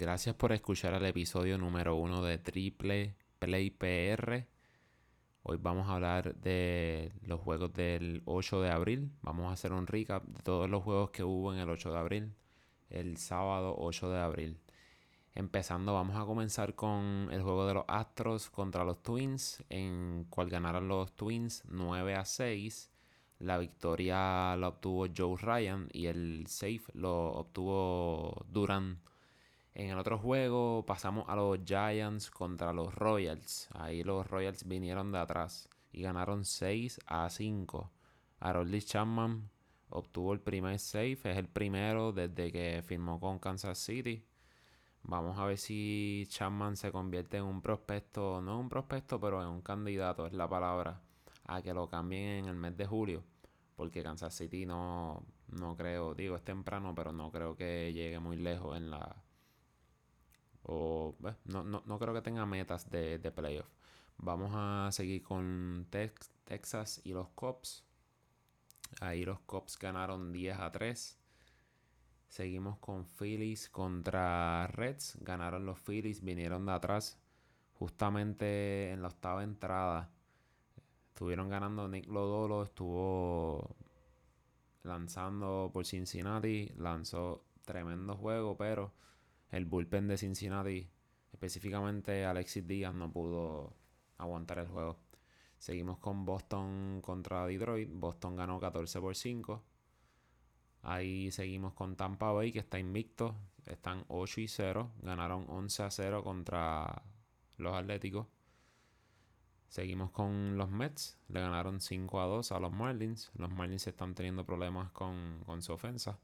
Gracias por escuchar el episodio número uno de Triple Play PR. Hoy vamos a hablar de los juegos del 8 de abril. Vamos a hacer un recap de todos los juegos que hubo en el 8 de abril, el sábado 8 de abril. Empezando, vamos a comenzar con el juego de los Astros contra los Twins, en cual ganaron los Twins 9 a 6. La victoria la obtuvo Joe Ryan y el save lo obtuvo Duran en el otro juego pasamos a los Giants contra los Royals. Ahí los Royals vinieron de atrás y ganaron 6 a 5. Harold Chapman obtuvo el primer save, es el primero desde que firmó con Kansas City. Vamos a ver si Chapman se convierte en un prospecto, no un prospecto, pero en un candidato, es la palabra, a que lo cambien en el mes de julio. Porque Kansas City no, no creo, digo, es temprano, pero no creo que llegue muy lejos en la, o no, no, creo que tenga metas de, de playoff. Vamos a seguir con Texas y los Cops. Ahí los Cops ganaron 10 a 3. Seguimos con Phillies contra Reds. Ganaron los Phillies, vinieron de atrás. Justamente en la octava entrada. Estuvieron ganando Nick Lodolo. Estuvo lanzando por Cincinnati. Lanzó tremendo juego, pero el bullpen de Cincinnati, específicamente Alexis Díaz, no pudo aguantar el juego. Seguimos con Boston contra Detroit. Boston ganó 14 por 5. Ahí seguimos con Tampa Bay, que está invicto. Están 8 y 0. Ganaron 11 a 0 contra los Atléticos. Seguimos con los Mets. Le ganaron 5 a 2 a los Marlins. Los Marlins están teniendo problemas con, con su ofensa.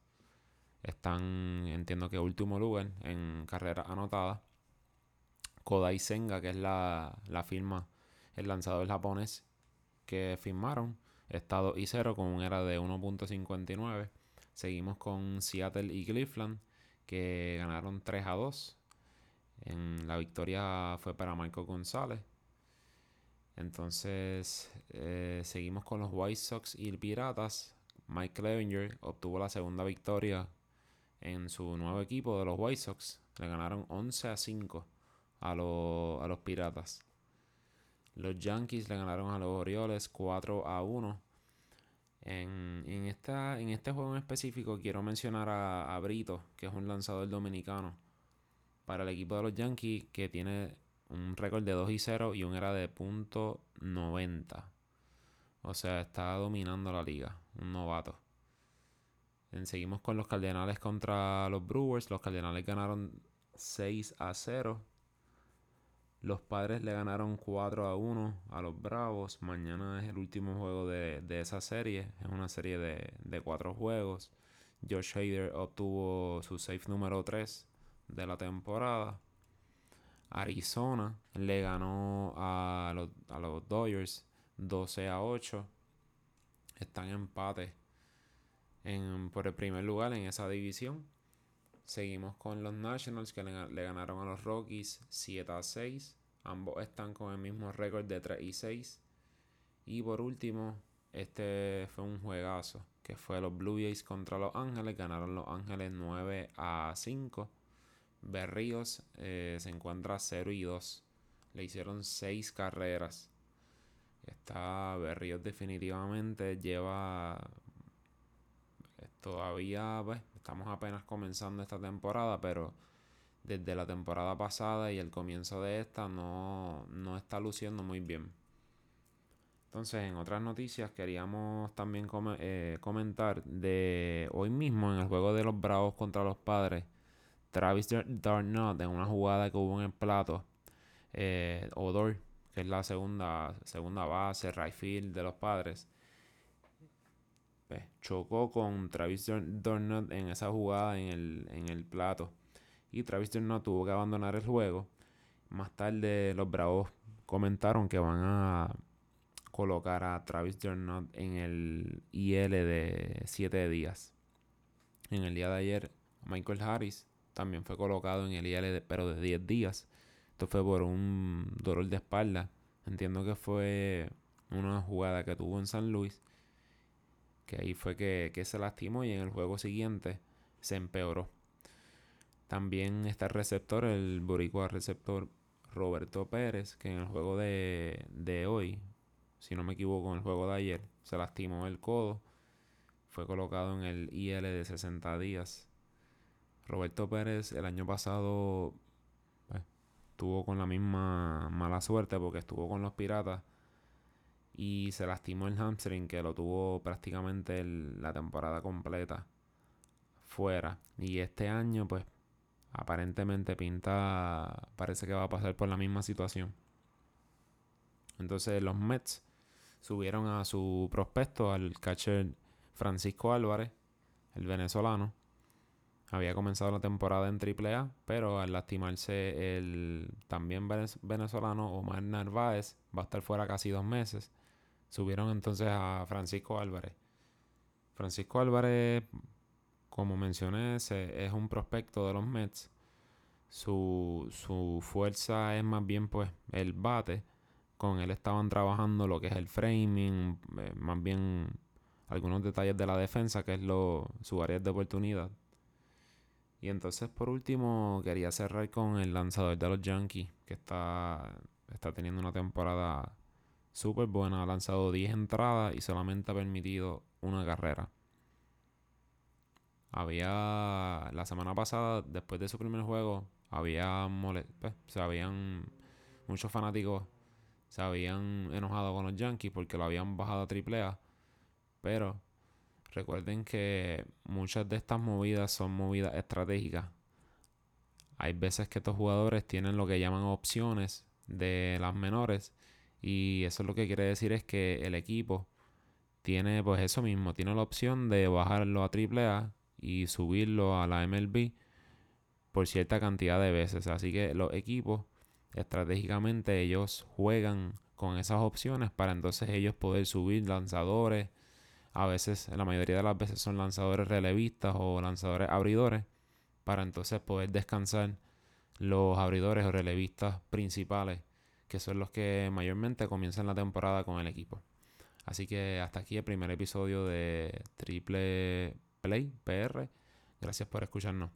Están, entiendo que último lugar en carrera anotada. Kodai Senga, que es la, firma, el lanzador japonés que firmaron, está 2 y 0 con un era de 1.59. Seguimos con Seattle y Cleveland, que ganaron 3 a 2. En la victoria fue para Marco González. Entonces, eh, seguimos con los White Sox y Piratas. Mike Clevenger obtuvo la segunda victoria en su nuevo equipo de los White Sox. Le ganaron 11 a 5 a, los Piratas. Los Yankees le ganaron a los Orioles 4 a 1. En, esta, en este juego en específico quiero mencionar a, Brito, que es un lanzador dominicano para el equipo de los Yankees que tiene un récord de 2 y 0 y un era de punto .90. O sea, está dominando la liga, un novato. Seguimos con los Cardenales contra los Brewers. Los Cardenales ganaron 6 a 0. Los Padres le ganaron 4 a 1 a los Bravos. Mañana es el último juego de, esa serie. Es una serie de, de 4 juegos. Josh Hader obtuvo su safe número 3 de la temporada. Arizona le ganó a los, a los Dodgers 12 a 8. Están en empate por el primer lugar en esa división. Seguimos con los Nationals que le, ganaron a los Rockies 7 a 6. Ambos están con el mismo récord de 3 y 6. Y por último, este fue un juegazo que fue los Blue Jays contra los Ángeles. Ganaron los Ángeles 9 a 5. Berríos eh, se encuentra 0 y 2. Le hicieron 6 carreras. Está Berríos definitivamente lleva Todavía pues, estamos apenas comenzando esta temporada, pero desde la temporada pasada y el comienzo de esta no, está luciendo muy bien. Entonces, en otras noticias queríamos también eh, comentar de hoy mismo en el juego de los Bravos contra los Padres. Travis Darnot en una jugada que hubo en el plato. Eh, Odor, que es la segunda, segunda base, right de los Padres pues, chocó con Travis Dornot en esa jugada en el, plato. Y Travis Dornot tuvo que abandonar el juego. Más tarde los Bravos comentaron que van a colocar a Travis Dornot en el IL de 7 días. En el día de ayer, Michael Harris también fue colocado en el IL pero de 10 días. Esto fue por un dolor de espalda. Entiendo que fue una jugada que tuvo en San Luis que ahí fue que, se lastimó y en el juego siguiente se empeoró. También está el receptor, el boricua receptor Roberto Pérez, que en el juego de, de hoy, si no me equivoco, en el juego de ayer, se lastimó el codo. Fue colocado en el IL de 60 días. Roberto Pérez el año pasado pues, estuvo con la misma mala suerte porque estuvo con los Piratas y se lastimó el hamstring que lo tuvo prácticamente la temporada completa fuera. Y este año pues aparentemente pinta, parece que va a pasar por la misma situación. Entonces los Mets subieron a su prospecto al catcher Francisco Álvarez, el venezolano. Había comenzado la temporada en AAA, pero al lastimarse el también venezolano Omar Narváez, va a estar fuera casi dos meses. Subieron entonces a Francisco Álvarez. Francisco Álvarez como mencioné, es un prospecto de los Mets. Su, su fuerza es más bien pues el bate. Con él estaban trabajando lo que es el framing, eh, más bien algunos detalles de la defensa, que es lo, su área de oportunidad. Y entonces por último quería cerrar con el lanzador de los Yankees, que está, está teniendo una temporada súper buena. Ha lanzado 10 entradas y solamente ha permitido una carrera. Había la semana pasada, después de su primer juego, había pues, se habían muchos fanáticos se habían enojado con los Yankees porque lo habían bajado a AAA. Pero recuerden que muchas de estas movidas son movidas estratégicas. Hay veces que estos jugadores tienen lo que llaman opciones de las menores. Y eso lo que quiere decir es que el equipo tiene pues eso mismo, tiene la opción de bajarlo a AAA y subirlo a la MLB por cierta cantidad de veces. Así que los equipos estratégicamente ellos juegan con esas opciones para entonces ellos poder subir lanzadores. A veces, la mayoría de las veces son lanzadores relevistas o lanzadores abridores para entonces poder descansar los abridores o relevistas principales que son los que mayormente comienzan la temporada con el equipo. Así que hasta aquí el primer episodio de Triple Play PR. Gracias por escucharnos.